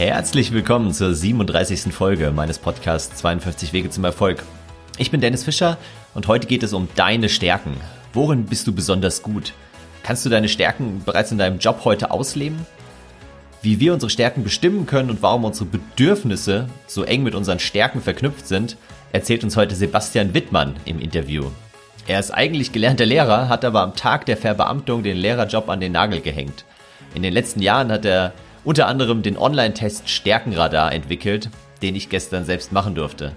Herzlich willkommen zur 37. Folge meines Podcasts 52 Wege zum Erfolg. Ich bin Dennis Fischer und heute geht es um deine Stärken. Worin bist du besonders gut? Kannst du deine Stärken bereits in deinem Job heute ausleben? Wie wir unsere Stärken bestimmen können und warum unsere Bedürfnisse so eng mit unseren Stärken verknüpft sind, erzählt uns heute Sebastian Wittmann im Interview. Er ist eigentlich gelernter Lehrer, hat aber am Tag der Verbeamtung den Lehrerjob an den Nagel gehängt. In den letzten Jahren hat er unter anderem den Online-Test Stärkenradar entwickelt, den ich gestern selbst machen durfte.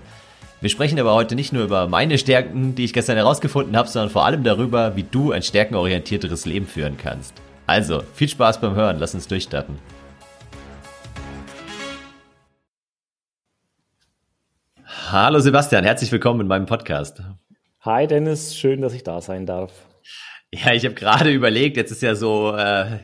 Wir sprechen aber heute nicht nur über meine Stärken, die ich gestern herausgefunden habe, sondern vor allem darüber, wie du ein stärkenorientierteres Leben führen kannst. Also, viel Spaß beim Hören, lass uns durchstarten. Hallo Sebastian, herzlich willkommen in meinem Podcast. Hi Dennis, schön, dass ich da sein darf. Ja, ich habe gerade überlegt, jetzt ist ja so äh,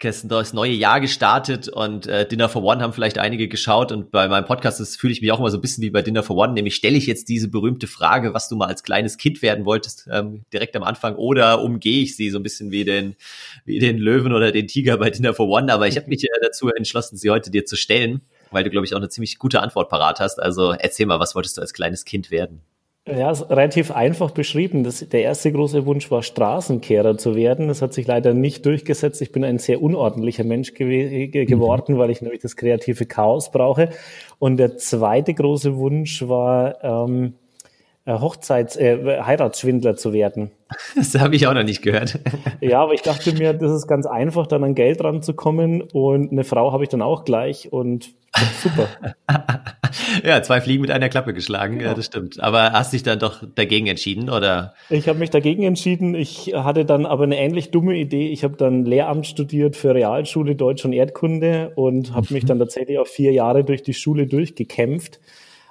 das neue Jahr gestartet und äh, Dinner for One haben vielleicht einige geschaut und bei meinem Podcast fühle ich mich auch immer so ein bisschen wie bei Dinner for One, nämlich stelle ich jetzt diese berühmte Frage, was du mal als kleines Kind werden wolltest, ähm, direkt am Anfang oder umgehe ich sie so ein bisschen wie den, wie den Löwen oder den Tiger bei Dinner for One, aber ich habe mich äh, dazu entschlossen, sie heute dir zu stellen, weil du, glaube ich, auch eine ziemlich gute Antwort parat hast. Also erzähl mal, was wolltest du als kleines Kind werden? Ja, ist relativ einfach beschrieben. Das, der erste große Wunsch war, Straßenkehrer zu werden. Das hat sich leider nicht durchgesetzt. Ich bin ein sehr unordentlicher Mensch gew geworden, mhm. weil ich nämlich das kreative Chaos brauche. Und der zweite große Wunsch war, ähm, äh, Hochzeits-, äh, Heiratsschwindler zu werden. Das habe ich auch noch nicht gehört. Ja, aber ich dachte mir, das ist ganz einfach, dann an Geld ranzukommen und eine Frau habe ich dann auch gleich und super. ja, zwei Fliegen mit einer Klappe geschlagen, genau. ja, das stimmt. Aber hast dich dann doch dagegen entschieden, oder? Ich habe mich dagegen entschieden. Ich hatte dann aber eine ähnlich dumme Idee. Ich habe dann Lehramt studiert für Realschule Deutsch und Erdkunde und habe mich mhm. dann tatsächlich auch vier Jahre durch die Schule durchgekämpft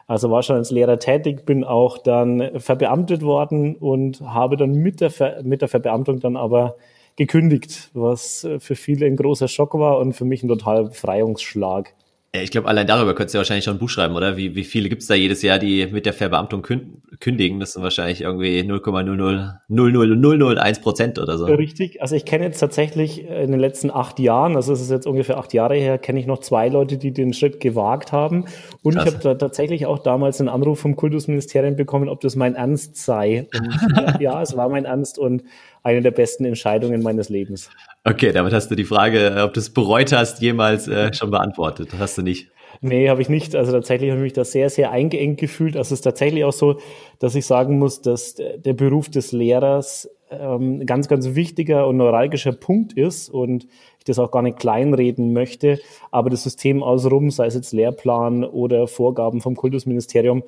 also war schon als Lehrer tätig, bin auch dann verbeamtet worden und habe dann mit der, Ver mit der Verbeamtung dann aber gekündigt, was für viele ein großer Schock war und für mich ein totaler Befreiungsschlag. Ich glaube, allein darüber könntest du wahrscheinlich schon ein Buch schreiben, oder? Wie, wie viele gibt's da jedes Jahr, die mit der Verbeamtung kündigen? Das sind wahrscheinlich irgendwie 0,00001 Prozent oder so. Richtig. Also ich kenne jetzt tatsächlich in den letzten acht Jahren, also es ist jetzt ungefähr acht Jahre her, kenne ich noch zwei Leute, die den Schritt gewagt haben. Und Krass. ich habe da tatsächlich auch damals einen Anruf vom Kultusministerium bekommen, ob das mein Ernst sei. Und ja, es war mein Ernst und eine der besten Entscheidungen meines Lebens. Okay, damit hast du die Frage, ob du es bereut hast, jemals äh, schon beantwortet. Hast du nicht. Nee, habe ich nicht. Also tatsächlich habe ich mich da sehr, sehr eingeengt gefühlt. Also es ist tatsächlich auch so, dass ich sagen muss, dass der Beruf des Lehrers ähm, ganz, ganz wichtiger und neuralgischer Punkt ist und ich das auch gar nicht kleinreden möchte. Aber das System außenrum, sei es jetzt Lehrplan oder Vorgaben vom Kultusministerium,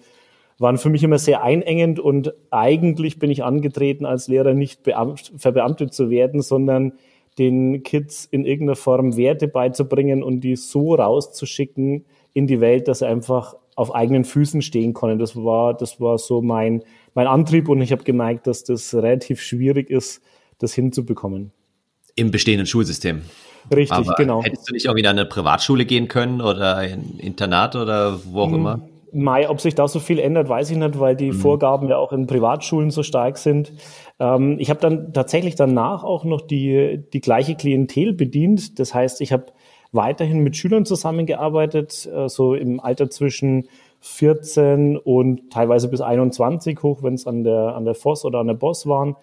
waren für mich immer sehr einengend und eigentlich bin ich angetreten, als Lehrer nicht verbeamtet zu werden, sondern den Kids in irgendeiner Form Werte beizubringen und die so rauszuschicken in die Welt, dass sie einfach auf eigenen Füßen stehen können. Das war, das war so mein, mein Antrieb und ich habe gemerkt, dass das relativ schwierig ist, das hinzubekommen. Im bestehenden Schulsystem. Richtig, Aber genau. Hättest du nicht auch wieder in eine Privatschule gehen können oder ein Internat oder wo auch hm, immer? Mai, ob sich da so viel ändert, weiß ich nicht, weil die mhm. Vorgaben ja auch in Privatschulen so stark sind. Ähm, ich habe dann tatsächlich danach auch noch die, die gleiche Klientel bedient. Das heißt, ich habe weiterhin mit Schülern zusammengearbeitet, äh, so im Alter zwischen 14 und teilweise bis 21 hoch, wenn es an der, an der Voss oder an der Boss waren.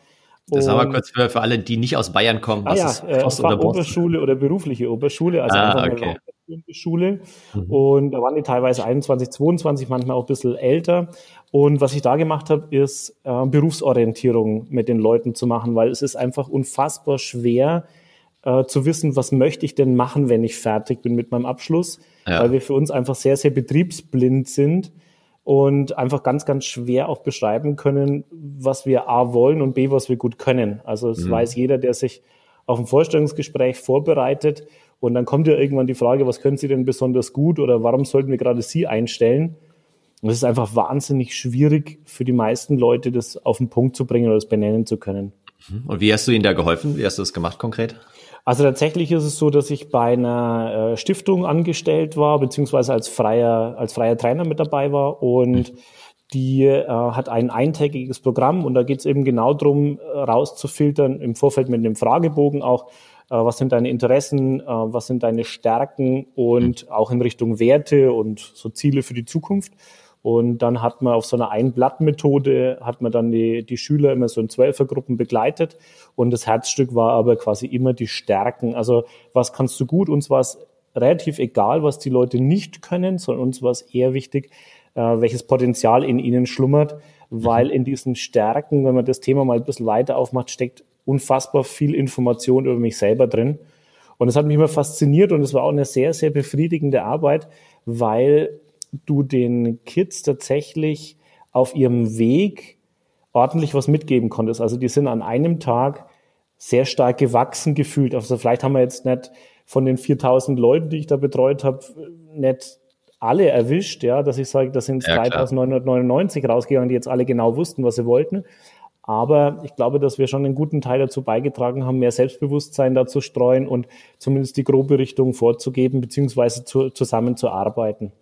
Das haben wir kurz für, für alle, die nicht aus Bayern kommen. Was ah, ja, ist äh, Voss oder Boss? Oberschule oder berufliche Oberschule, also ah, einfach okay weiterführende Schule. Mhm. Und da waren die teilweise 21, 22, manchmal auch ein bisschen älter. Und was ich da gemacht habe, ist äh, Berufsorientierung mit den Leuten zu machen, weil es ist einfach unfassbar schwer äh, zu wissen, was möchte ich denn machen, wenn ich fertig bin mit meinem Abschluss, ja. weil wir für uns einfach sehr, sehr betriebsblind sind und einfach ganz, ganz schwer auch beschreiben können, was wir A wollen und B, was wir gut können. Also es mhm. weiß jeder, der sich auf ein Vorstellungsgespräch vorbereitet und dann kommt ja irgendwann die Frage, was können Sie denn besonders gut oder warum sollten wir gerade Sie einstellen? Und es ist einfach wahnsinnig schwierig für die meisten Leute, das auf den Punkt zu bringen oder das benennen zu können. Mhm. Und wie hast du ihnen da geholfen? Wie hast du das gemacht konkret? Also tatsächlich ist es so, dass ich bei einer äh, Stiftung angestellt war, beziehungsweise als freier, als freier Trainer mit dabei war und mhm. die äh, hat ein eintägiges Programm und da geht es eben genau darum, rauszufiltern, im Vorfeld mit einem Fragebogen auch, was sind deine Interessen, äh, was sind deine Stärken und auch in Richtung Werte und so Ziele für die Zukunft. Und dann hat man auf so einer Einblattmethode, hat man dann die, die Schüler immer so in Zwölfergruppen begleitet. Und das Herzstück war aber quasi immer die Stärken. Also was kannst du gut? Uns war es relativ egal, was die Leute nicht können, sondern uns war es eher wichtig, äh, welches Potenzial in ihnen schlummert, weil in diesen Stärken, wenn man das Thema mal ein bisschen weiter aufmacht, steckt unfassbar viel Information über mich selber drin. Und das hat mich immer fasziniert und es war auch eine sehr, sehr befriedigende Arbeit, weil du den Kids tatsächlich auf ihrem Weg ordentlich was mitgeben konntest. Also die sind an einem Tag sehr stark gewachsen gefühlt. Also vielleicht haben wir jetzt nicht von den 4000 Leuten, die ich da betreut habe, nicht alle erwischt, ja, dass ich sage, da sind ja, 3999 rausgegangen, die jetzt alle genau wussten, was sie wollten. Aber ich glaube, dass wir schon einen guten Teil dazu beigetragen haben, mehr Selbstbewusstsein dazu streuen und zumindest die grobe Richtung vorzugeben, beziehungsweise zu, zusammenzuarbeiten.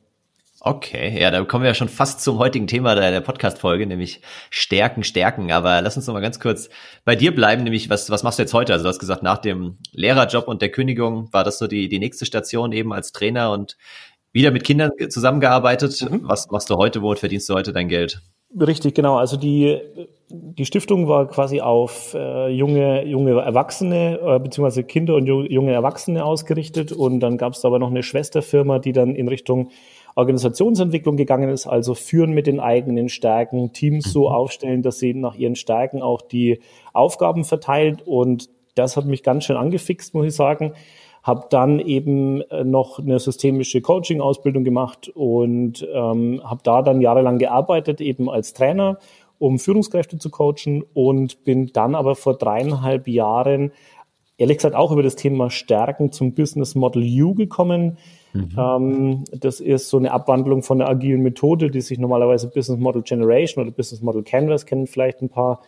Okay, ja, da kommen wir ja schon fast zum heutigen Thema der, Podcast-Folge, nämlich Stärken, Stärken. Aber lass uns noch mal ganz kurz bei dir bleiben, nämlich was, was machst du jetzt heute? Also du hast gesagt, nach dem Lehrerjob und der Kündigung war das so die, die nächste Station eben als Trainer und wieder mit Kindern zusammengearbeitet. Mhm. Was machst du heute? Womit verdienst du heute dein Geld? Richtig, genau. Also die, die Stiftung war quasi auf äh, junge, junge Erwachsene äh, beziehungsweise Kinder und junge Erwachsene ausgerichtet. Und dann gab es aber noch eine Schwesterfirma, die dann in Richtung Organisationsentwicklung gegangen ist, also führen mit den eigenen Stärken, Teams so mhm. aufstellen, dass sie nach ihren Stärken auch die Aufgaben verteilt. Und das hat mich ganz schön angefixt, muss ich sagen. Habe dann eben äh, noch eine systemische Coaching-Ausbildung gemacht und ähm, habe da dann jahrelang gearbeitet, eben als Trainer, um Führungskräfte zu coachen und bin dann aber vor dreieinhalb Jahren, ehrlich gesagt, auch über das Thema Stärken zum Business Model U gekommen Mhm. Ähm, das ist so eine Abwandlung von der agilen Methode, die sich normalerweise Business Model Generation oder Business Model Canvas kennen vielleicht ein paar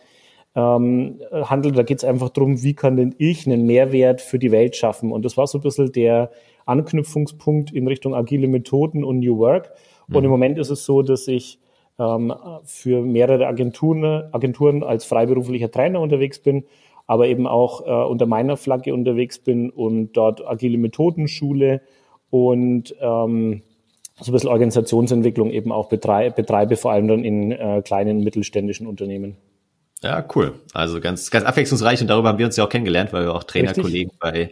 ähm, handelt. Da geht es einfach darum, wie kann denn ich einen Mehrwert für die Welt schaffen? Und das war so ein bisschen der Anknüpfungspunkt in Richtung agile Methoden und New Work. Mhm. Und im Moment ist es so, dass ich ähm, für mehrere Agenturen, Agenturen als freiberuflicher Trainer unterwegs bin, aber eben auch äh, unter meiner Flagge unterwegs bin und dort agile Methoden schule und ähm, so ein bisschen Organisationsentwicklung eben auch betreibe, betreibe vor allem dann in äh, kleinen mittelständischen Unternehmen. Ja, cool. Also ganz, ganz abwechslungsreich und darüber haben wir uns ja auch kennengelernt, weil wir auch Trainerkollegen bei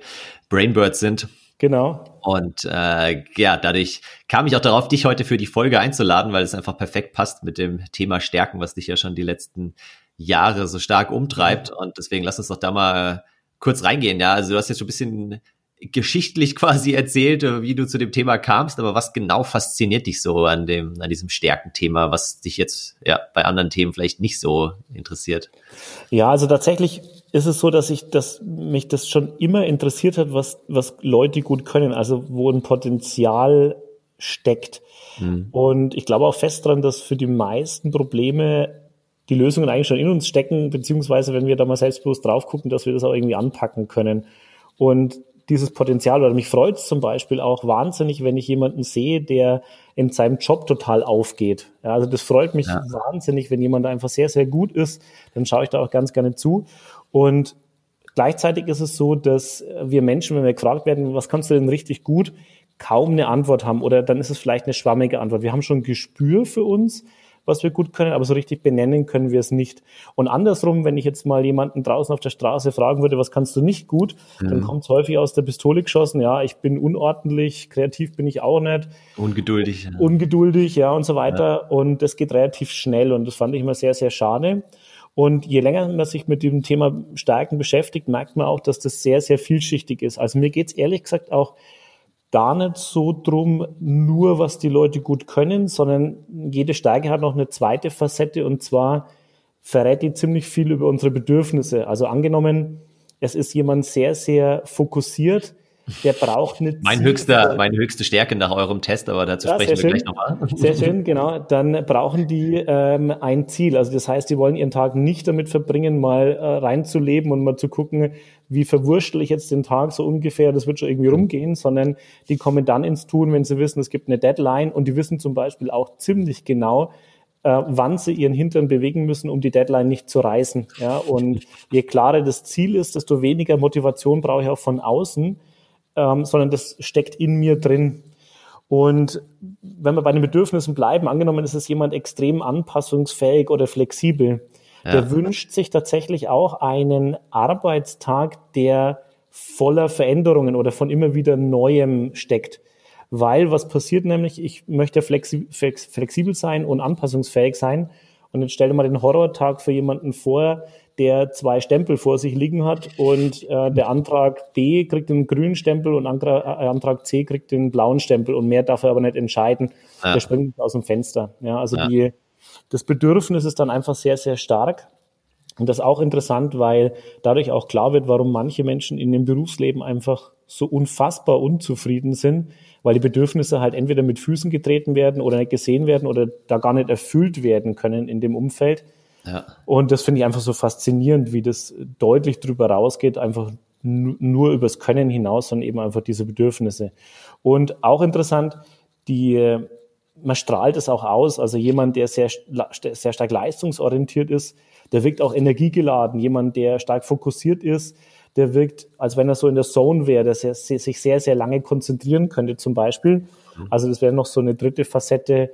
Brainbird sind. Genau. Und äh, ja, dadurch kam ich auch darauf, dich heute für die Folge einzuladen, weil es einfach perfekt passt mit dem Thema Stärken, was dich ja schon die letzten Jahre so stark umtreibt. Und deswegen lass uns doch da mal kurz reingehen. Ja, also du hast jetzt schon ein bisschen geschichtlich quasi erzählt, äh, wie du zu dem Thema kamst, aber was genau fasziniert dich so an dem, an diesem Stärkenthema, was dich jetzt ja bei anderen Themen vielleicht nicht so interessiert? Ja, also tatsächlich ist es so, dass ich, dass mich das schon immer interessiert hat, was, was Leute gut können, also wo ein Potenzial steckt. Mhm. Und ich glaube auch fest dran, dass für die meisten Probleme die Lösungen eigentlich schon in uns stecken, beziehungsweise wenn wir da mal selbstbewusst drauf gucken, dass wir das auch irgendwie anpacken können. Und dieses Potenzial oder mich freut es zum Beispiel auch wahnsinnig, wenn ich jemanden sehe, der in seinem Job total aufgeht. Ja, also das freut mich ja. wahnsinnig, wenn jemand einfach sehr, sehr gut ist, dann schaue ich da auch ganz gerne zu. Und gleichzeitig ist es so, dass wir Menschen, wenn wir gefragt werden, was kannst du denn richtig gut, kaum eine Antwort haben oder dann ist es vielleicht eine schwammige Antwort. Wir haben schon ein Gespür für uns, was wir gut können, aber so richtig benennen können wir es nicht. Und andersrum, wenn ich jetzt mal jemanden draußen auf der Straße fragen würde, was kannst du nicht gut, mhm. dann kommt es häufig aus der Pistole geschossen, ja, ich bin unordentlich, kreativ bin ich auch nicht. Ungeduldig. Ja. Ungeduldig, ja, und so weiter. Ja. Und das geht relativ schnell und das fand ich immer sehr, sehr schade. Und je länger man sich mit dem Thema Stärken beschäftigt, merkt man auch, dass das sehr, sehr vielschichtig ist. Also mir geht's ehrlich gesagt auch gar nicht so drum, nur was die Leute gut können, sondern jede Stärke hat noch eine zweite Facette und zwar verrät die ziemlich viel über unsere Bedürfnisse. Also angenommen, es ist jemand sehr, sehr fokussiert, der braucht nicht. Mein höchster, meine höchste Stärke nach eurem Test, aber dazu ja, sprechen wir schön. gleich nochmal. Sehr schön, genau. Dann brauchen die ähm, ein Ziel. Also das heißt, die wollen ihren Tag nicht damit verbringen, mal äh, reinzuleben und mal zu gucken, wie verwurschtel ich jetzt den Tag so ungefähr, das wird schon irgendwie rumgehen, sondern die kommen dann ins Tun, wenn sie wissen, es gibt eine Deadline und die wissen zum Beispiel auch ziemlich genau, äh, wann sie ihren Hintern bewegen müssen, um die Deadline nicht zu reißen. Ja? Und je klarer das Ziel ist, desto weniger Motivation brauche ich auch von außen, ähm, sondern das steckt in mir drin. Und wenn wir bei den Bedürfnissen bleiben, angenommen ist es jemand extrem anpassungsfähig oder flexibel, ja. der wünscht sich tatsächlich auch einen Arbeitstag, der voller Veränderungen oder von immer wieder Neuem steckt. Weil was passiert nämlich, ich möchte flexi flexibel sein und anpassungsfähig sein. Und jetzt stell dir mal den Horrortag für jemanden vor, der zwei Stempel vor sich liegen hat und äh, der Antrag B kriegt den grünen Stempel und Antrag, äh, Antrag C kriegt den blauen Stempel und mehr darf er aber nicht entscheiden. Ja. Der springt aus dem Fenster. Ja, also ja. die, das Bedürfnis ist dann einfach sehr, sehr stark. Und das ist auch interessant, weil dadurch auch klar wird, warum manche Menschen in dem Berufsleben einfach so unfassbar unzufrieden sind, weil die Bedürfnisse halt entweder mit Füßen getreten werden oder nicht gesehen werden oder da gar nicht erfüllt werden können in dem Umfeld. Ja. Und das finde ich einfach so faszinierend, wie das deutlich drüber rausgeht, einfach nur übers Können hinaus, sondern eben einfach diese Bedürfnisse. Und auch interessant, die, man strahlt es auch aus. Also jemand, der sehr, sehr stark leistungsorientiert ist, der wirkt auch energiegeladen. Jemand, der stark fokussiert ist, der wirkt, als wenn er so in der Zone wäre, der sehr, sich sehr, sehr lange konzentrieren könnte zum Beispiel. Mhm. Also das wäre noch so eine dritte Facette,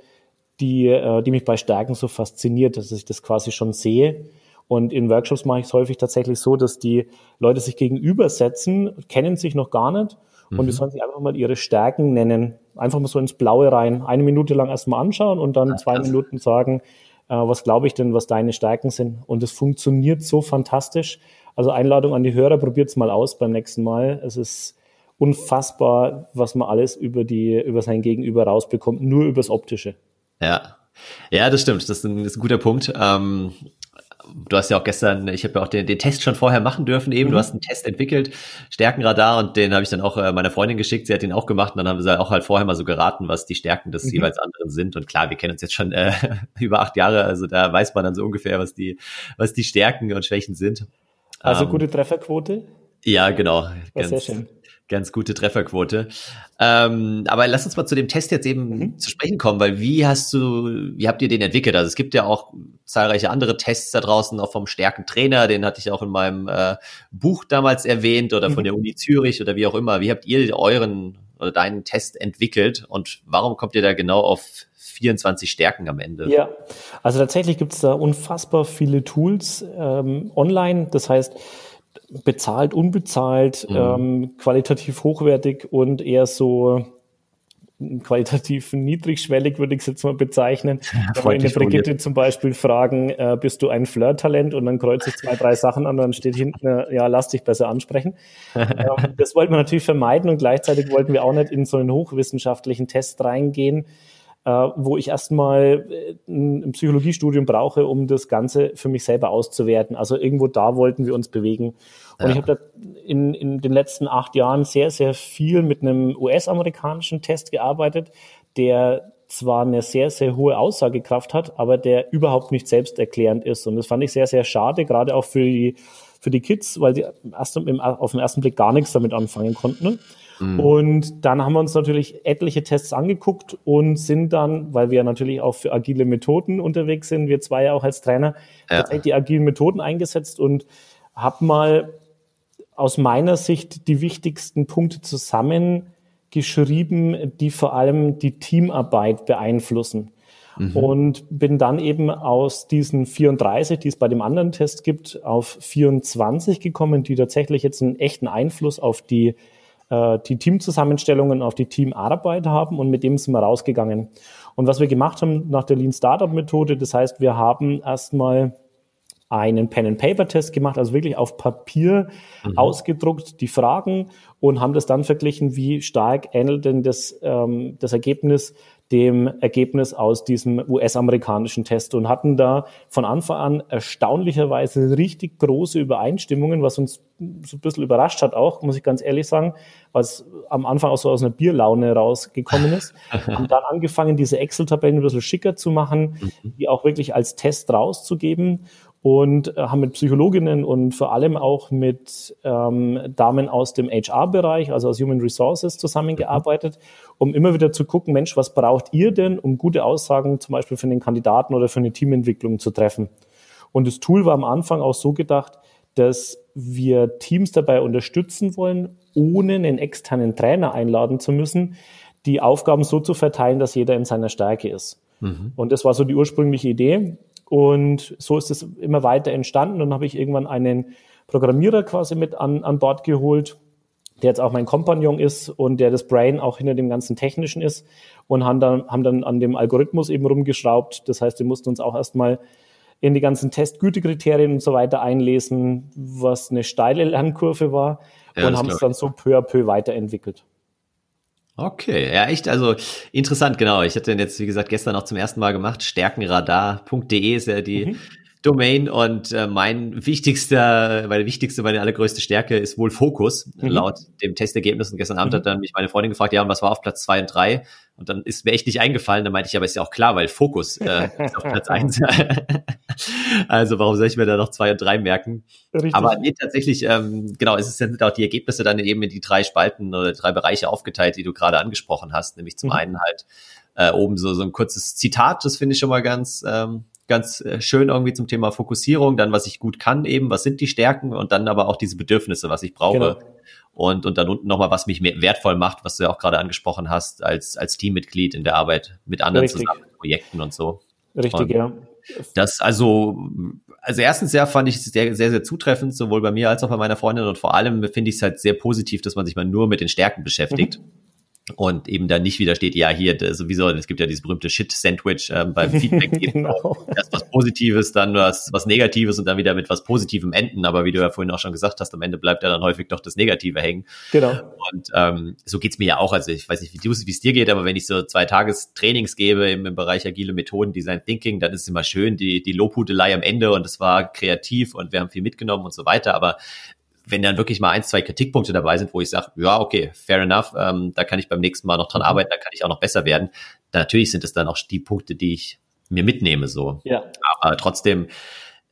die, äh, die mich bei Stärken so fasziniert, dass ich das quasi schon sehe. Und in Workshops mache ich es häufig tatsächlich so, dass die Leute sich gegenübersetzen, kennen sich noch gar nicht und die mhm. sollen sich einfach mal ihre Stärken nennen. Einfach mal so ins Blaue rein. Eine Minute lang erstmal anschauen und dann zwei Minuten sagen, äh, was glaube ich denn, was deine Stärken sind. Und es funktioniert so fantastisch. Also Einladung an die Hörer, probiert es mal aus beim nächsten Mal. Es ist unfassbar, was man alles über die, über sein Gegenüber rausbekommt, nur übers Optische. Ja. Ja, das stimmt. Das ist ein, das ist ein guter Punkt. Ähm, du hast ja auch gestern, ich habe ja auch den, den Test schon vorher machen dürfen eben. Mhm. Du hast einen Test entwickelt, Stärkenradar, und den habe ich dann auch äh, meiner Freundin geschickt. Sie hat den auch gemacht und dann haben sie auch halt vorher mal so geraten, was die Stärken des mhm. jeweils anderen sind. Und klar, wir kennen uns jetzt schon äh, über acht Jahre, also da weiß man dann so ungefähr, was die, was die Stärken und Schwächen sind. Also ähm, gute Trefferquote? Ja, genau. Ganz, sehr schön ganz gute Trefferquote. Ähm, aber lass uns mal zu dem Test jetzt eben mhm. zu sprechen kommen, weil wie hast du, wie habt ihr den entwickelt? Also es gibt ja auch zahlreiche andere Tests da draußen, auch vom Stärkentrainer, den hatte ich auch in meinem äh, Buch damals erwähnt oder von mhm. der Uni Zürich oder wie auch immer. Wie habt ihr euren oder deinen Test entwickelt und warum kommt ihr da genau auf 24 Stärken am Ende? Ja, also tatsächlich gibt es da unfassbar viele Tools ähm, online. Das heißt, bezahlt, unbezahlt, mhm. ähm, qualitativ hochwertig und eher so qualitativ niedrigschwellig, würde ich es jetzt mal bezeichnen. Wenn wir in der Brigitte zum Beispiel fragen, äh, bist du ein Flirt-Talent und dann kreuze ich zwei, drei Sachen an, dann steht hinten, äh, ja, lass dich besser ansprechen. ähm, das wollten wir natürlich vermeiden und gleichzeitig wollten wir auch nicht in so einen hochwissenschaftlichen Test reingehen, wo ich erstmal äh, ein Psychologiestudium brauche, um das Ganze für mich selber auszuwerten. Also irgendwo da wollten wir uns bewegen. Und ja. ich habe da in, in den letzten acht Jahren sehr, sehr viel mit einem US-amerikanischen Test gearbeitet, der zwar eine sehr, sehr hohe Aussagekraft hat, aber der überhaupt nicht selbsterklärend ist. Und das fand ich sehr, sehr schade, gerade auch für die, für die Kids, weil die erst im, auf den ersten Blick gar nichts damit anfangen konnten. Mhm. Und dann haben wir uns natürlich etliche Tests angeguckt und sind dann, weil wir natürlich auch für agile Methoden unterwegs sind, wir zwei ja auch als Trainer, ja. tatsächlich die agilen Methoden eingesetzt und habe mal aus meiner Sicht die wichtigsten Punkte zusammengeschrieben, die vor allem die Teamarbeit beeinflussen. Mhm. Und bin dann eben aus diesen 34, die es bei dem anderen Test gibt, auf 24 gekommen, die tatsächlich jetzt einen echten Einfluss auf die äh, die Teamzusammenstellungen auf die Teamarbeit haben und mit dem sind wir rausgegangen. Und was wir gemacht haben nach der Lean Startup Methode, das heißt, wir haben erstmal einen Pen-and-Paper-Test gemacht, also wirklich auf Papier mhm. ausgedruckt die Fragen und haben das dann verglichen, wie stark ähnelt denn das, ähm, das Ergebnis dem Ergebnis aus diesem US-amerikanischen Test und hatten da von Anfang an erstaunlicherweise richtig große Übereinstimmungen, was uns so ein bisschen überrascht hat auch, muss ich ganz ehrlich sagen, was am Anfang auch so aus einer Bierlaune rausgekommen ist. haben dann angefangen, diese Excel-Tabellen ein bisschen schicker zu machen, mhm. die auch wirklich als Test rauszugeben und äh, haben mit Psychologinnen und vor allem auch mit ähm, Damen aus dem HR-Bereich, also aus Human Resources, zusammengearbeitet, um immer wieder zu gucken, Mensch, was braucht ihr denn, um gute Aussagen zum Beispiel für den Kandidaten oder für eine Teamentwicklung zu treffen? Und das Tool war am Anfang auch so gedacht, dass wir Teams dabei unterstützen wollen, ohne einen externen Trainer einladen zu müssen, die Aufgaben so zu verteilen, dass jeder in seiner Stärke ist. Mhm. Und das war so die ursprüngliche Idee. Und so ist es immer weiter entstanden. Und dann habe ich irgendwann einen Programmierer quasi mit an, an Bord geholt, der jetzt auch mein Kompagnon ist und der das Brain auch hinter dem ganzen Technischen ist und haben dann, haben dann an dem Algorithmus eben rumgeschraubt. Das heißt, wir mussten uns auch erstmal in die ganzen Testgütekriterien und so weiter einlesen, was eine steile Lernkurve war ja, und haben es dann so peu à peu weiterentwickelt. Okay, ja, echt, also interessant, genau. Ich hatte den jetzt, wie gesagt, gestern auch zum ersten Mal gemacht. Stärkenradar.de ist ja die mhm. Domain und äh, mein wichtigster, meine wichtigste, meine allergrößte Stärke ist wohl Fokus, mhm. laut dem Testergebnis. Und gestern Abend mhm. hat dann mich meine Freundin gefragt, ja, und was war auf Platz zwei und drei? Und dann ist mir echt nicht eingefallen. Da meinte ich, aber ist ja auch klar, weil Fokus äh, ist auf Platz eins. also warum soll ich mir da noch zwei und drei merken? Richtig. Aber nee, tatsächlich, ähm, genau, es sind auch die Ergebnisse dann eben in die drei Spalten oder drei Bereiche aufgeteilt, die du gerade angesprochen hast. Nämlich zum mhm. einen halt äh, oben so, so ein kurzes Zitat, das finde ich schon mal ganz, ähm, ganz äh, schön irgendwie zum Thema Fokussierung, dann was ich gut kann eben, was sind die Stärken und dann aber auch diese Bedürfnisse, was ich brauche. Genau. Und, und dann unten nochmal, was mich mehr wertvoll macht, was du ja auch gerade angesprochen hast, als, als Teammitglied in der Arbeit mit anderen Richtig. zusammen, Projekten und so. Richtig, und ja. Das also, also erstens ja fand ich es sehr, sehr, sehr zutreffend, sowohl bei mir als auch bei meiner Freundin und vor allem finde ich es halt sehr positiv, dass man sich mal nur mit den Stärken beschäftigt. Mhm und eben dann nicht wieder steht, ja, hier sowieso, es gibt ja dieses berühmte Shit-Sandwich ähm, beim Feedback, genau. erst was Positives, dann was, was Negatives und dann wieder mit was Positivem enden. Aber wie du ja vorhin auch schon gesagt hast, am Ende bleibt ja dann häufig doch das Negative hängen. Genau. Und ähm, so geht's mir ja auch. Also ich weiß nicht, wie es dir geht, aber wenn ich so zwei Tages Trainings gebe im, im Bereich agile Methoden, Design Thinking, dann ist es immer schön, die, die Lobhudelei am Ende und es war kreativ und wir haben viel mitgenommen und so weiter. Aber wenn dann wirklich mal ein, zwei Kritikpunkte dabei sind, wo ich sage, ja, okay, fair enough, ähm, da kann ich beim nächsten Mal noch dran mhm. arbeiten, da kann ich auch noch besser werden. Natürlich sind es dann auch die Punkte, die ich mir mitnehme, so. Ja. Aber trotzdem,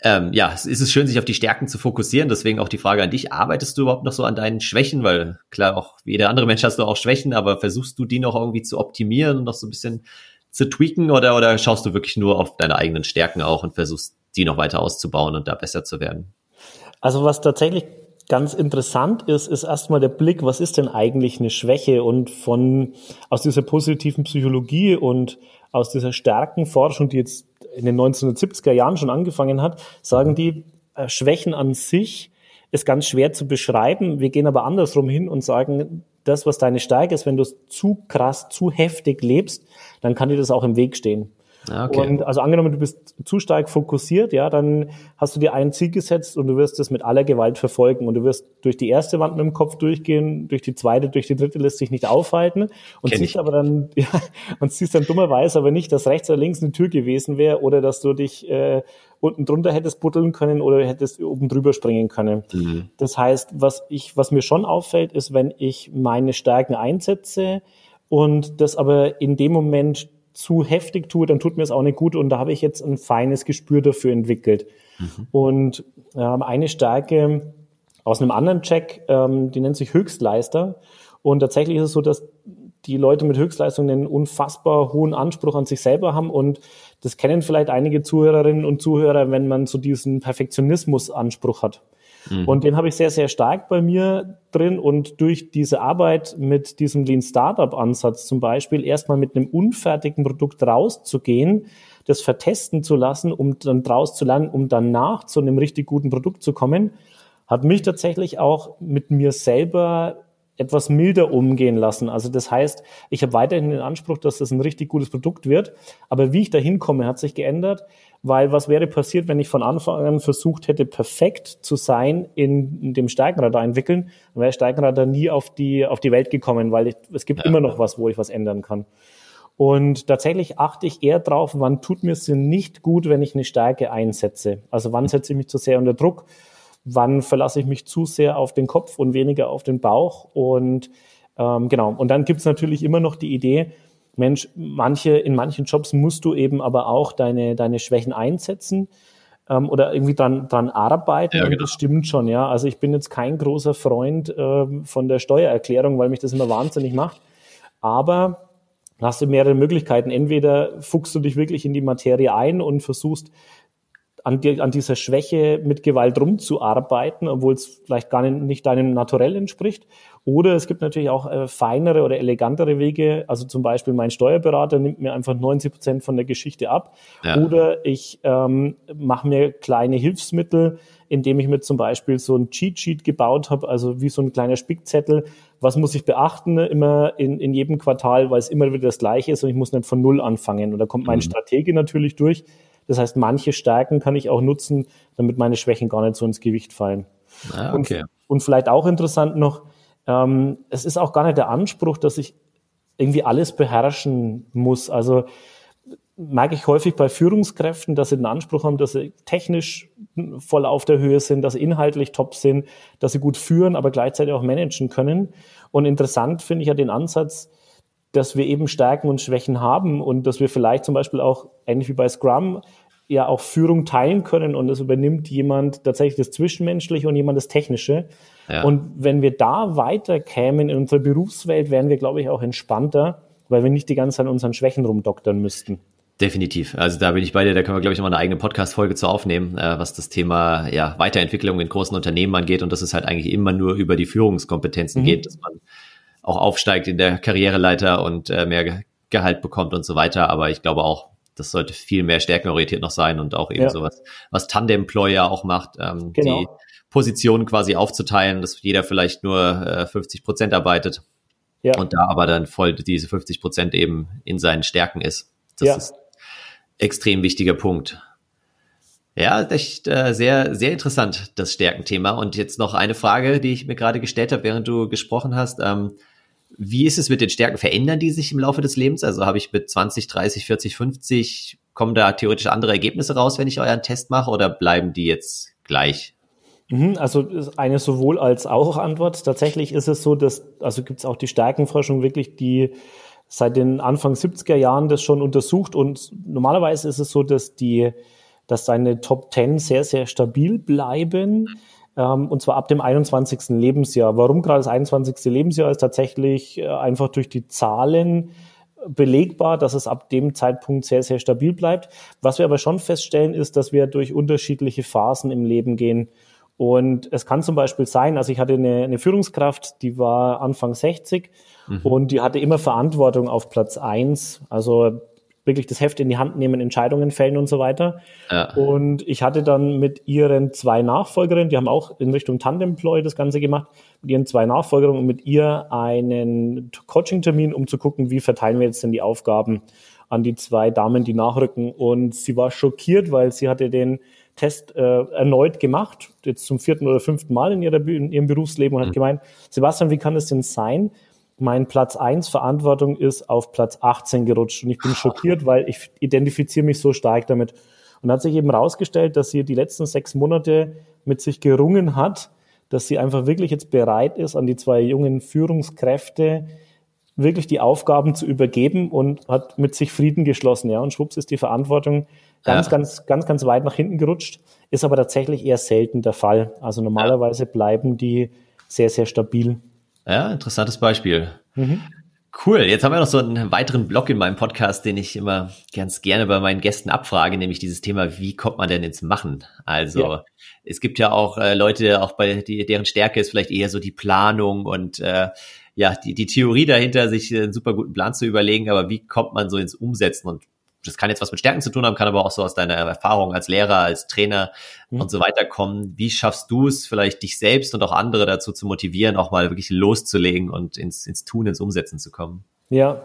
ähm, ja, es ist es schön, sich auf die Stärken zu fokussieren. Deswegen auch die Frage an dich, arbeitest du überhaupt noch so an deinen Schwächen? Weil klar, auch wie jeder andere Mensch hast du auch Schwächen, aber versuchst du die noch irgendwie zu optimieren und noch so ein bisschen zu tweaken oder, oder schaust du wirklich nur auf deine eigenen Stärken auch und versuchst die noch weiter auszubauen und da besser zu werden? Also was tatsächlich ganz interessant ist, ist erstmal der Blick, was ist denn eigentlich eine Schwäche und von, aus dieser positiven Psychologie und aus dieser Stärkenforschung, die jetzt in den 1970er Jahren schon angefangen hat, sagen die, äh, Schwächen an sich ist ganz schwer zu beschreiben. Wir gehen aber andersrum hin und sagen, das, was deine Stärke ist, wenn du es zu krass, zu heftig lebst, dann kann dir das auch im Weg stehen. Ah, okay. Und also angenommen, du bist zu stark fokussiert, ja, dann hast du dir ein Ziel gesetzt und du wirst es mit aller Gewalt verfolgen und du wirst durch die erste Wand mit dem Kopf durchgehen, durch die zweite, durch die dritte lässt sich nicht aufhalten und Kenn siehst ich. aber dann, ja, und siehst dann dummerweise aber nicht, dass rechts oder links eine Tür gewesen wäre oder dass du dich äh, unten drunter hättest buddeln können oder hättest oben drüber springen können. Mhm. Das heißt, was ich, was mir schon auffällt, ist, wenn ich meine Stärken einsetze und das aber in dem Moment zu heftig tue, dann tut mir es auch nicht gut. Und da habe ich jetzt ein feines Gespür dafür entwickelt. Mhm. Und äh, eine Stärke aus einem anderen Check, ähm, die nennt sich Höchstleister. Und tatsächlich ist es so, dass die Leute mit Höchstleistung einen unfassbar hohen Anspruch an sich selber haben und das kennen vielleicht einige Zuhörerinnen und Zuhörer, wenn man so diesen Perfektionismus-Anspruch hat. Mhm. Und den habe ich sehr, sehr stark bei mir drin. Und durch diese Arbeit mit diesem Lean Startup Ansatz zum Beispiel erstmal mit einem unfertigen Produkt rauszugehen, das vertesten zu lassen, um dann draus zu lernen, um danach zu einem richtig guten Produkt zu kommen, hat mich tatsächlich auch mit mir selber etwas milder umgehen lassen. Also das heißt, ich habe weiterhin den Anspruch, dass das ein richtig gutes Produkt wird. Aber wie ich da hinkomme, hat sich geändert, weil was wäre passiert, wenn ich von Anfang an versucht hätte, perfekt zu sein in, in dem Steigenradar entwickeln, dann wäre Steigenradar nie auf die, auf die Welt gekommen, weil ich, es gibt ja. immer noch was, wo ich was ändern kann. Und tatsächlich achte ich eher drauf, wann tut mir es nicht gut, wenn ich eine Stärke einsetze. Also wann setze ich mich zu sehr unter Druck wann verlasse ich mich zu sehr auf den Kopf und weniger auf den Bauch. Und ähm, genau, und dann gibt's natürlich immer noch die Idee, Mensch, manche, in manchen Jobs musst du eben aber auch deine, deine Schwächen einsetzen. ähm, oder irgendwie dran, dran arbeiten. Ja, genau. Das stimmt schon, ja. Also ich bin jetzt kein großer Freund ähm, von der Steuererklärung, weil mich das immer wahnsinnig macht. Aber hast du mehrere Möglichkeiten. Entweder fuchst du dich wirklich in die Materie ein und versuchst an, die, an dieser Schwäche mit Gewalt rumzuarbeiten, obwohl es vielleicht gar nicht, nicht deinem Naturell entspricht. Oder es gibt natürlich auch äh, feinere oder elegantere Wege. Also zum Beispiel mein Steuerberater nimmt mir einfach 90 Prozent von der Geschichte ab. Ja. Oder ich ähm, mache mir kleine Hilfsmittel, indem ich mir zum Beispiel so ein Cheat Sheet gebaut habe, also wie so ein kleiner Spickzettel. Was muss ich beachten immer in, in jedem Quartal, weil es immer wieder das Gleiche ist und ich muss nicht von Null anfangen. Und da kommt mein mhm. Stratege natürlich durch. Das heißt, manche Stärken kann ich auch nutzen, damit meine Schwächen gar nicht so ins Gewicht fallen. Ah, okay. und, und vielleicht auch interessant noch, ähm, es ist auch gar nicht der Anspruch, dass ich irgendwie alles beherrschen muss. Also merke ich häufig bei Führungskräften, dass sie den Anspruch haben, dass sie technisch voll auf der Höhe sind, dass sie inhaltlich top sind, dass sie gut führen, aber gleichzeitig auch managen können. Und interessant finde ich ja den Ansatz, dass wir eben Stärken und Schwächen haben und dass wir vielleicht zum Beispiel auch, ähnlich wie bei Scrum, ja auch Führung teilen können und es übernimmt jemand tatsächlich das Zwischenmenschliche und jemand das Technische. Ja. Und wenn wir da weiterkämen in unserer Berufswelt, wären wir, glaube ich, auch entspannter, weil wir nicht die ganze Zeit an unseren Schwächen rumdoktern müssten. Definitiv. Also da bin ich bei dir, da können wir, glaube ich, nochmal eine eigene Podcast-Folge zu aufnehmen, äh, was das Thema ja, Weiterentwicklung in großen Unternehmen angeht und dass es halt eigentlich immer nur über die Führungskompetenzen mhm. geht, dass man auch aufsteigt in der Karriereleiter und äh, mehr Gehalt bekommt und so weiter. Aber ich glaube auch, das sollte viel mehr stärkenorientiert noch sein und auch eben ja. sowas, was Tandemployer auch macht, ähm, genau. die Positionen quasi aufzuteilen, dass jeder vielleicht nur äh, 50 Prozent arbeitet ja. und da aber dann voll diese 50 Prozent eben in seinen Stärken ist. Das ja. ist extrem wichtiger Punkt. Ja, echt äh, sehr, sehr interessant, das Stärkenthema. Und jetzt noch eine Frage, die ich mir gerade gestellt habe, während du gesprochen hast. Ähm, wie ist es mit den Stärken? Verändern die sich im Laufe des Lebens? Also habe ich mit 20, 30, 40, 50, kommen da theoretisch andere Ergebnisse raus, wenn ich euren Test mache, oder bleiben die jetzt gleich? Mhm, also eine sowohl als auch Antwort. Tatsächlich ist es so, dass, also gibt es auch die Stärkenforschung wirklich, die seit den Anfang 70er Jahren das schon untersucht und normalerweise ist es so, dass die, dass deine Top 10 sehr, sehr stabil bleiben und zwar ab dem 21. Lebensjahr. Warum gerade das 21. Lebensjahr ist tatsächlich äh, einfach durch die Zahlen belegbar, dass es ab dem Zeitpunkt sehr, sehr stabil bleibt. Was wir aber schon feststellen, ist, dass wir durch unterschiedliche Phasen im Leben gehen. Und es kann zum Beispiel sein, also ich hatte eine, eine Führungskraft, die war Anfang 60 mhm. und die hatte immer Verantwortung auf Platz eins. Also wirklich das Heft in die Hand nehmen, Entscheidungen fällen und so weiter. Ja. Und ich hatte dann mit ihren zwei Nachfolgerinnen, die haben auch in Richtung Tandemploy das Ganze gemacht, mit ihren zwei Nachfolgerinnen und mit ihr einen Coaching-Termin, um zu gucken, wie verteilen wir jetzt denn die Aufgaben an die zwei Damen, die nachrücken. Und sie war schockiert, weil sie hatte den Test äh, erneut gemacht, jetzt zum vierten oder fünften Mal in, ihrer, in ihrem Berufsleben und hat mhm. gemeint, Sebastian, wie kann es denn sein, mein Platz 1 Verantwortung ist auf Platz 18 gerutscht. Und ich bin schockiert, weil ich identifiziere mich so stark damit. Und hat sich eben herausgestellt, dass sie die letzten sechs Monate mit sich gerungen hat, dass sie einfach wirklich jetzt bereit ist, an die zwei jungen Führungskräfte wirklich die Aufgaben zu übergeben und hat mit sich Frieden geschlossen. Ja, und schwupps ist die Verantwortung ganz, ja. ganz, ganz, ganz weit nach hinten gerutscht. Ist aber tatsächlich eher selten der Fall. Also normalerweise bleiben die sehr, sehr stabil. Ja, interessantes Beispiel. Mhm. Cool. Jetzt haben wir noch so einen weiteren Block in meinem Podcast, den ich immer ganz gerne bei meinen Gästen abfrage, nämlich dieses Thema, wie kommt man denn ins Machen? Also ja. es gibt ja auch äh, Leute, auch bei die, deren Stärke ist vielleicht eher so die Planung und äh, ja, die, die Theorie dahinter, sich einen super guten Plan zu überlegen, aber wie kommt man so ins Umsetzen? Und das kann jetzt was mit Stärken zu tun haben, kann aber auch so aus deiner Erfahrung als Lehrer, als Trainer mhm. und so weiter kommen. Wie schaffst du es vielleicht, dich selbst und auch andere dazu zu motivieren, auch mal wirklich loszulegen und ins, ins Tun, ins Umsetzen zu kommen? Ja,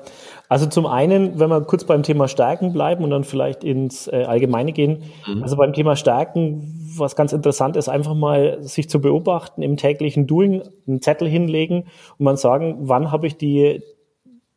also zum einen, wenn wir kurz beim Thema Stärken bleiben und dann vielleicht ins äh, Allgemeine gehen. Mhm. Also beim Thema Stärken, was ganz interessant ist, einfach mal sich zu beobachten, im täglichen Doing einen Zettel hinlegen und man sagen, wann habe ich die,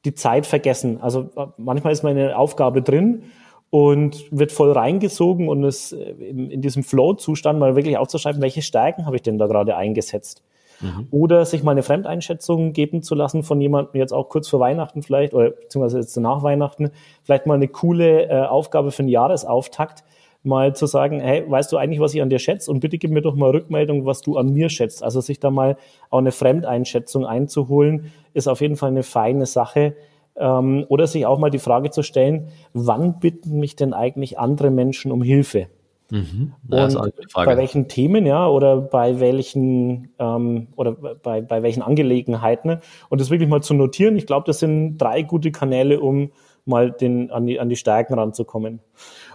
die Zeit vergessen. Also manchmal ist meine Aufgabe drin und wird voll reingesogen und es äh, in diesem Flow-Zustand mal wirklich aufzuschreiben, welche Stärken habe ich denn da gerade eingesetzt. Mhm. Oder sich mal eine Fremdeinschätzung geben zu lassen von jemandem, jetzt auch kurz vor Weihnachten vielleicht, oder beziehungsweise jetzt nach Weihnachten, vielleicht mal eine coole äh, Aufgabe für einen Jahresauftakt. Mal zu sagen, hey, weißt du eigentlich, was ich an dir schätze? Und bitte gib mir doch mal Rückmeldung, was du an mir schätzt. Also sich da mal auch eine Fremdeinschätzung einzuholen, ist auf jeden Fall eine feine Sache. Ähm, oder sich auch mal die Frage zu stellen, wann bitten mich denn eigentlich andere Menschen um Hilfe? Mhm. Ja, und bei welchen Themen, ja, oder bei welchen ähm, oder bei, bei welchen Angelegenheiten und das wirklich mal zu notieren. Ich glaube, das sind drei gute Kanäle, um mal den, an, die, an die Stärken ranzukommen.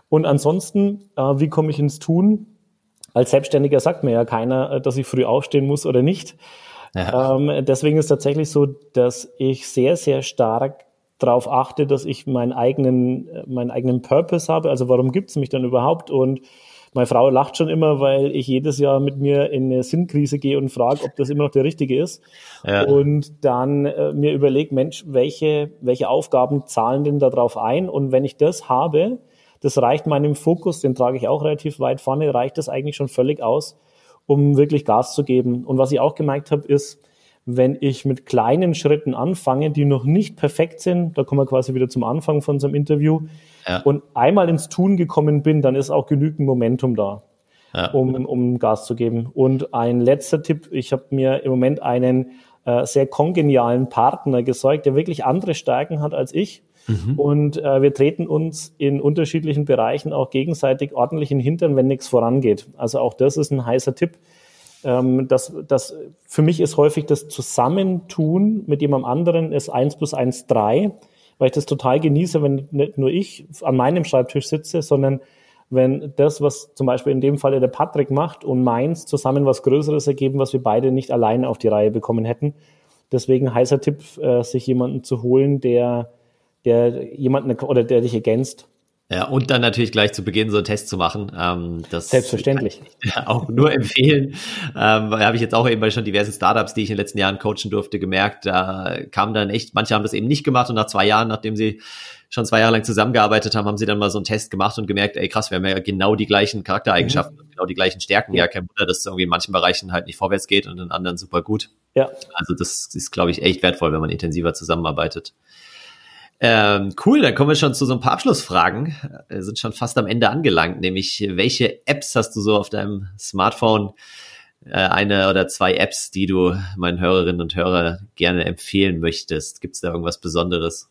Und ansonsten, äh, wie komme ich ins Tun? Als Selbstständiger sagt mir ja keiner, äh, dass ich früh aufstehen muss oder nicht. Ja. Ähm, deswegen ist tatsächlich so, dass ich sehr, sehr stark darauf achte, dass ich meinen eigenen, äh, meinen eigenen Purpose habe. Also warum gibt es mich dann überhaupt? Und meine Frau lacht schon immer, weil ich jedes Jahr mit mir in eine Sinnkrise gehe und frage, ob das immer noch der richtige ist. Ja. Und dann äh, mir überlege, Mensch, welche, welche Aufgaben zahlen denn darauf ein? Und wenn ich das habe, das reicht meinem Fokus, den trage ich auch relativ weit vorne, reicht das eigentlich schon völlig aus, um wirklich Gas zu geben. Und was ich auch gemerkt habe, ist, wenn ich mit kleinen Schritten anfange, die noch nicht perfekt sind, da kommen wir quasi wieder zum Anfang von unserem Interview, ja. und einmal ins Tun gekommen bin, dann ist auch genügend Momentum da, ja. um, um Gas zu geben. Und ein letzter Tipp, ich habe mir im Moment einen äh, sehr kongenialen Partner gesorgt, der wirklich andere Stärken hat als ich. Mhm. Und äh, wir treten uns in unterschiedlichen Bereichen auch gegenseitig ordentlich in den Hintern, wenn nichts vorangeht. Also auch das ist ein heißer Tipp ähm, das, das, für mich ist häufig das Zusammentun mit jemand anderen ist eins plus eins drei, weil ich das total genieße, wenn nicht nur ich an meinem Schreibtisch sitze, sondern wenn das, was zum Beispiel in dem Falle der Patrick macht und meins zusammen was Größeres ergeben, was wir beide nicht alleine auf die Reihe bekommen hätten. Deswegen heißer Tipp, äh, sich jemanden zu holen, der, der jemanden oder der dich ergänzt ja, und dann natürlich gleich zu Beginn so einen Test zu machen. Ähm, das Selbstverständlich. Auch nur empfehlen. Ähm, habe ich jetzt auch eben bei schon diversen Startups, die ich in den letzten Jahren coachen durfte, gemerkt, da kam dann echt, manche haben das eben nicht gemacht und nach zwei Jahren, nachdem sie schon zwei Jahre lang zusammengearbeitet haben, haben sie dann mal so einen Test gemacht und gemerkt, ey krass, wir haben ja genau die gleichen Charaktereigenschaften, mhm. genau die gleichen Stärken. Ja, kein Wunder, dass es irgendwie in manchen Bereichen halt nicht vorwärts geht und in anderen super gut. Ja. Also das ist, glaube ich, echt wertvoll, wenn man intensiver zusammenarbeitet. Ähm, cool, dann kommen wir schon zu so ein paar Abschlussfragen. Wir sind schon fast am Ende angelangt, nämlich welche Apps hast du so auf deinem Smartphone? Äh, eine oder zwei Apps, die du meinen Hörerinnen und Hörern gerne empfehlen möchtest. Gibt es da irgendwas Besonderes?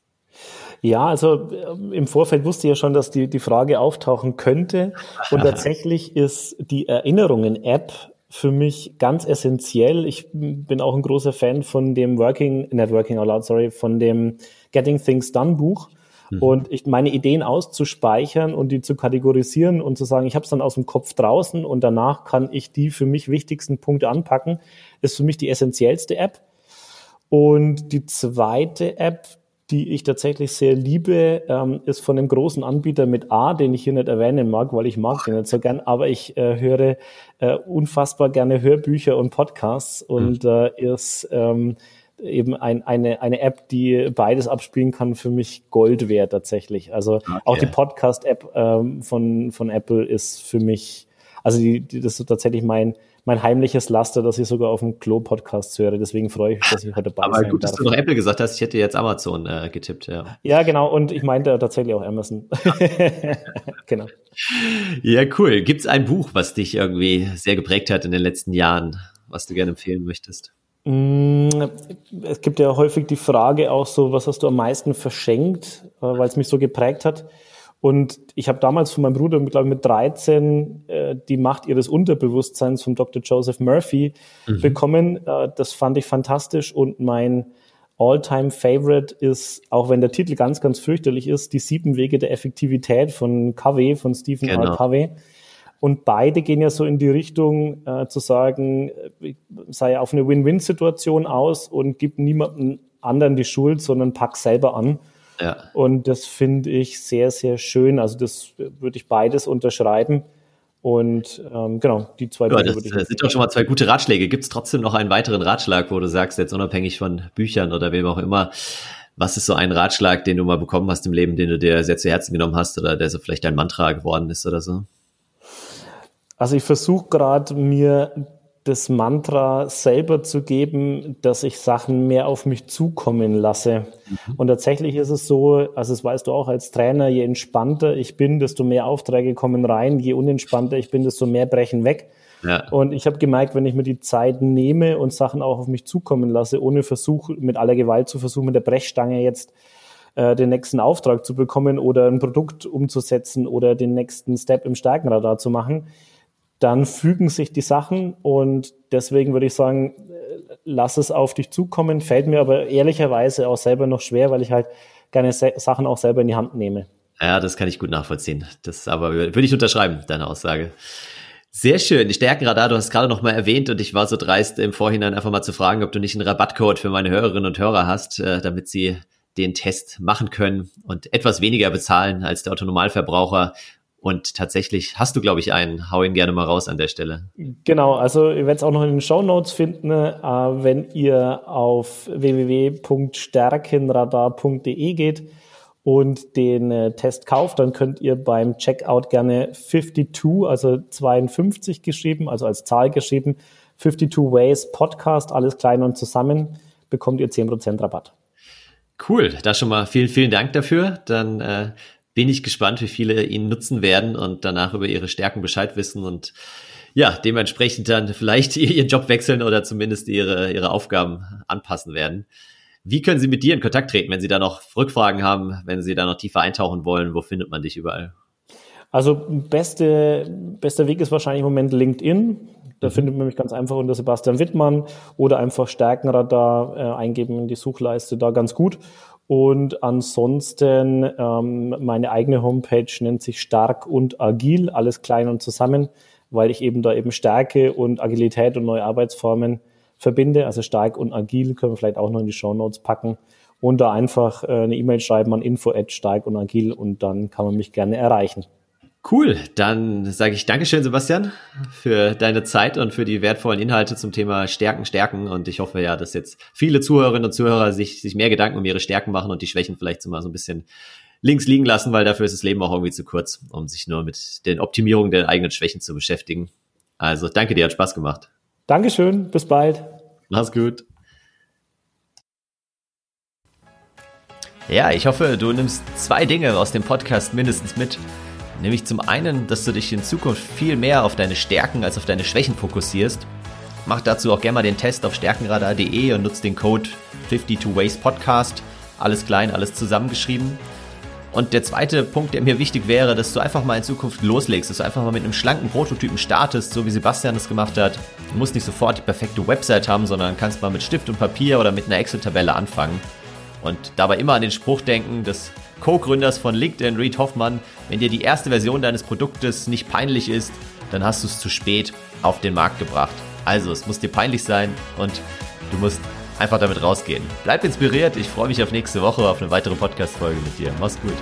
Ja, also im Vorfeld wusste ich ja schon, dass die, die Frage auftauchen könnte. Und tatsächlich ist die Erinnerungen-App für mich ganz essentiell. Ich bin auch ein großer Fan von dem Working, not Working Out Loud, sorry, von dem Getting Things Done Buch. Mhm. Und ich meine Ideen auszuspeichern und die zu kategorisieren und zu sagen, ich habe es dann aus dem Kopf draußen und danach kann ich die für mich wichtigsten Punkte anpacken, ist für mich die essentiellste App. Und die zweite App, die ich tatsächlich sehr liebe, ähm, ist von einem großen Anbieter mit A, den ich hier nicht erwähnen mag, weil ich mag den nicht so gern, aber ich äh, höre äh, unfassbar gerne Hörbücher und Podcasts und mhm. äh, ist ähm, eben ein, eine, eine App, die beides abspielen kann, für mich Gold wert tatsächlich. Also okay. auch die Podcast-App ähm, von, von Apple ist für mich, also die, die, das ist tatsächlich mein, mein heimliches Laster, dass ich sogar auf dem Klo-Podcast höre. Deswegen freue ich mich, dass ich heute dabei bin. Aber gut, dass du noch Apple gesagt hast. Ich hätte jetzt Amazon äh, getippt, ja. Ja, genau. Und ich meinte tatsächlich auch Amazon. genau. Ja, cool. Gibt es ein Buch, was dich irgendwie sehr geprägt hat in den letzten Jahren, was du gerne empfehlen möchtest? Mm, es gibt ja häufig die Frage auch so, was hast du am meisten verschenkt, äh, weil es mich so geprägt hat. Und ich habe damals von meinem Bruder, glaube ich, mit 13 äh, die Macht ihres Unterbewusstseins von Dr. Joseph Murphy mhm. bekommen. Äh, das fand ich fantastisch und mein All-Time Favorite ist, auch wenn der Titel ganz, ganz fürchterlich ist, die sieben Wege der Effektivität von Covey, von Stephen genau. R. Covey. Und beide gehen ja so in die Richtung äh, zu sagen, äh, sei auf eine Win-Win-Situation aus und gib niemandem anderen die Schuld, sondern pack selber an. Ja. Und das finde ich sehr, sehr schön. Also das würde ich beides unterschreiben. Und ähm, genau, die zwei ja, ich. Das sind doch schon mal zwei gute Ratschläge. Gibt es trotzdem noch einen weiteren Ratschlag, wo du sagst, jetzt unabhängig von Büchern oder wem auch immer, was ist so ein Ratschlag, den du mal bekommen hast im Leben, den du dir sehr zu Herzen genommen hast oder der so vielleicht dein Mantra geworden ist oder so? Also ich versuche gerade mir das Mantra selber zu geben, dass ich Sachen mehr auf mich zukommen lasse. Mhm. Und tatsächlich ist es so, also das weißt du auch als Trainer, je entspannter ich bin, desto mehr Aufträge kommen rein, je unentspannter ich bin, desto mehr brechen weg. Ja. Und ich habe gemerkt, wenn ich mir die Zeit nehme und Sachen auch auf mich zukommen lasse, ohne Versuch, mit aller Gewalt zu versuchen, mit der Brechstange jetzt äh, den nächsten Auftrag zu bekommen oder ein Produkt umzusetzen oder den nächsten Step im Stärkenradar zu machen, dann fügen sich die Sachen und deswegen würde ich sagen, äh, lass es auf dich zukommen, fällt mir aber ehrlicherweise auch selber noch schwer, weil ich halt gerne Sachen auch selber in die Hand nehme. Ja, das kann ich gut nachvollziehen. Das aber würde ich unterschreiben, deine Aussage. Sehr schön. Stärkenradar, du hast gerade noch mal erwähnt und ich war so dreist im Vorhinein einfach mal zu fragen, ob du nicht einen Rabattcode für meine Hörerinnen und Hörer hast, äh, damit sie den Test machen können und etwas weniger bezahlen als der Autonomalverbraucher. Und tatsächlich hast du, glaube ich, einen. Hau ihn gerne mal raus an der Stelle. Genau, also ihr werdet es auch noch in den Show Notes finden, äh, wenn ihr auf www.stärkenradar.de geht und den äh, Test kauft, dann könnt ihr beim Checkout gerne 52, also 52 geschrieben, also als Zahl geschrieben, 52 Ways Podcast, alles klein und zusammen, bekommt ihr 10% Rabatt. Cool, da schon mal vielen, vielen Dank dafür. Dann äh, bin ich gespannt, wie viele ihn nutzen werden und danach über ihre Stärken Bescheid wissen und ja, dementsprechend dann vielleicht ihren Job wechseln oder zumindest ihre, ihre Aufgaben anpassen werden. Wie können Sie mit dir in Kontakt treten, wenn Sie da noch Rückfragen haben, wenn Sie da noch tiefer eintauchen wollen? Wo findet man dich überall? Also beste, bester Weg ist wahrscheinlich im Moment LinkedIn. Da mhm. findet man mich ganz einfach unter Sebastian Wittmann oder einfach Stärkenradar äh, eingeben in die Suchleiste, da ganz gut. Und ansonsten ähm, meine eigene Homepage nennt sich Stark und Agil, alles klein und zusammen, weil ich eben da eben Stärke und Agilität und neue Arbeitsformen verbinde. Also stark und agil können wir vielleicht auch noch in die Show Notes packen. Und da einfach äh, eine E-Mail schreiben an info at stark und agil und dann kann man mich gerne erreichen. Cool, dann sage ich Dankeschön, Sebastian, für deine Zeit und für die wertvollen Inhalte zum Thema Stärken, Stärken. Und ich hoffe ja, dass jetzt viele Zuhörerinnen und Zuhörer sich, sich mehr Gedanken um ihre Stärken machen und die Schwächen vielleicht so mal so ein bisschen links liegen lassen, weil dafür ist das Leben auch irgendwie zu kurz, um sich nur mit den Optimierungen der eigenen Schwächen zu beschäftigen. Also danke dir, hat Spaß gemacht. Dankeschön, bis bald. Mach's gut. Ja, ich hoffe, du nimmst zwei Dinge aus dem Podcast mindestens mit. Nämlich zum einen, dass du dich in Zukunft viel mehr auf deine Stärken als auf deine Schwächen fokussierst. Mach dazu auch gerne mal den Test auf stärkenradar.de und nutzt den Code 52 Ways Podcast. Alles klein, alles zusammengeschrieben. Und der zweite Punkt, der mir wichtig wäre, dass du einfach mal in Zukunft loslegst, dass du einfach mal mit einem schlanken Prototypen startest, so wie Sebastian es gemacht hat. Du musst nicht sofort die perfekte Website haben, sondern kannst mal mit Stift und Papier oder mit einer Excel-Tabelle anfangen. Und dabei immer an den Spruch denken des Co-Gründers von LinkedIn, Reed Hoffmann, wenn dir die erste Version deines Produktes nicht peinlich ist, dann hast du es zu spät auf den Markt gebracht. Also, es muss dir peinlich sein und du musst einfach damit rausgehen. Bleib inspiriert. Ich freue mich auf nächste Woche auf eine weitere Podcast-Folge mit dir. Mach's gut.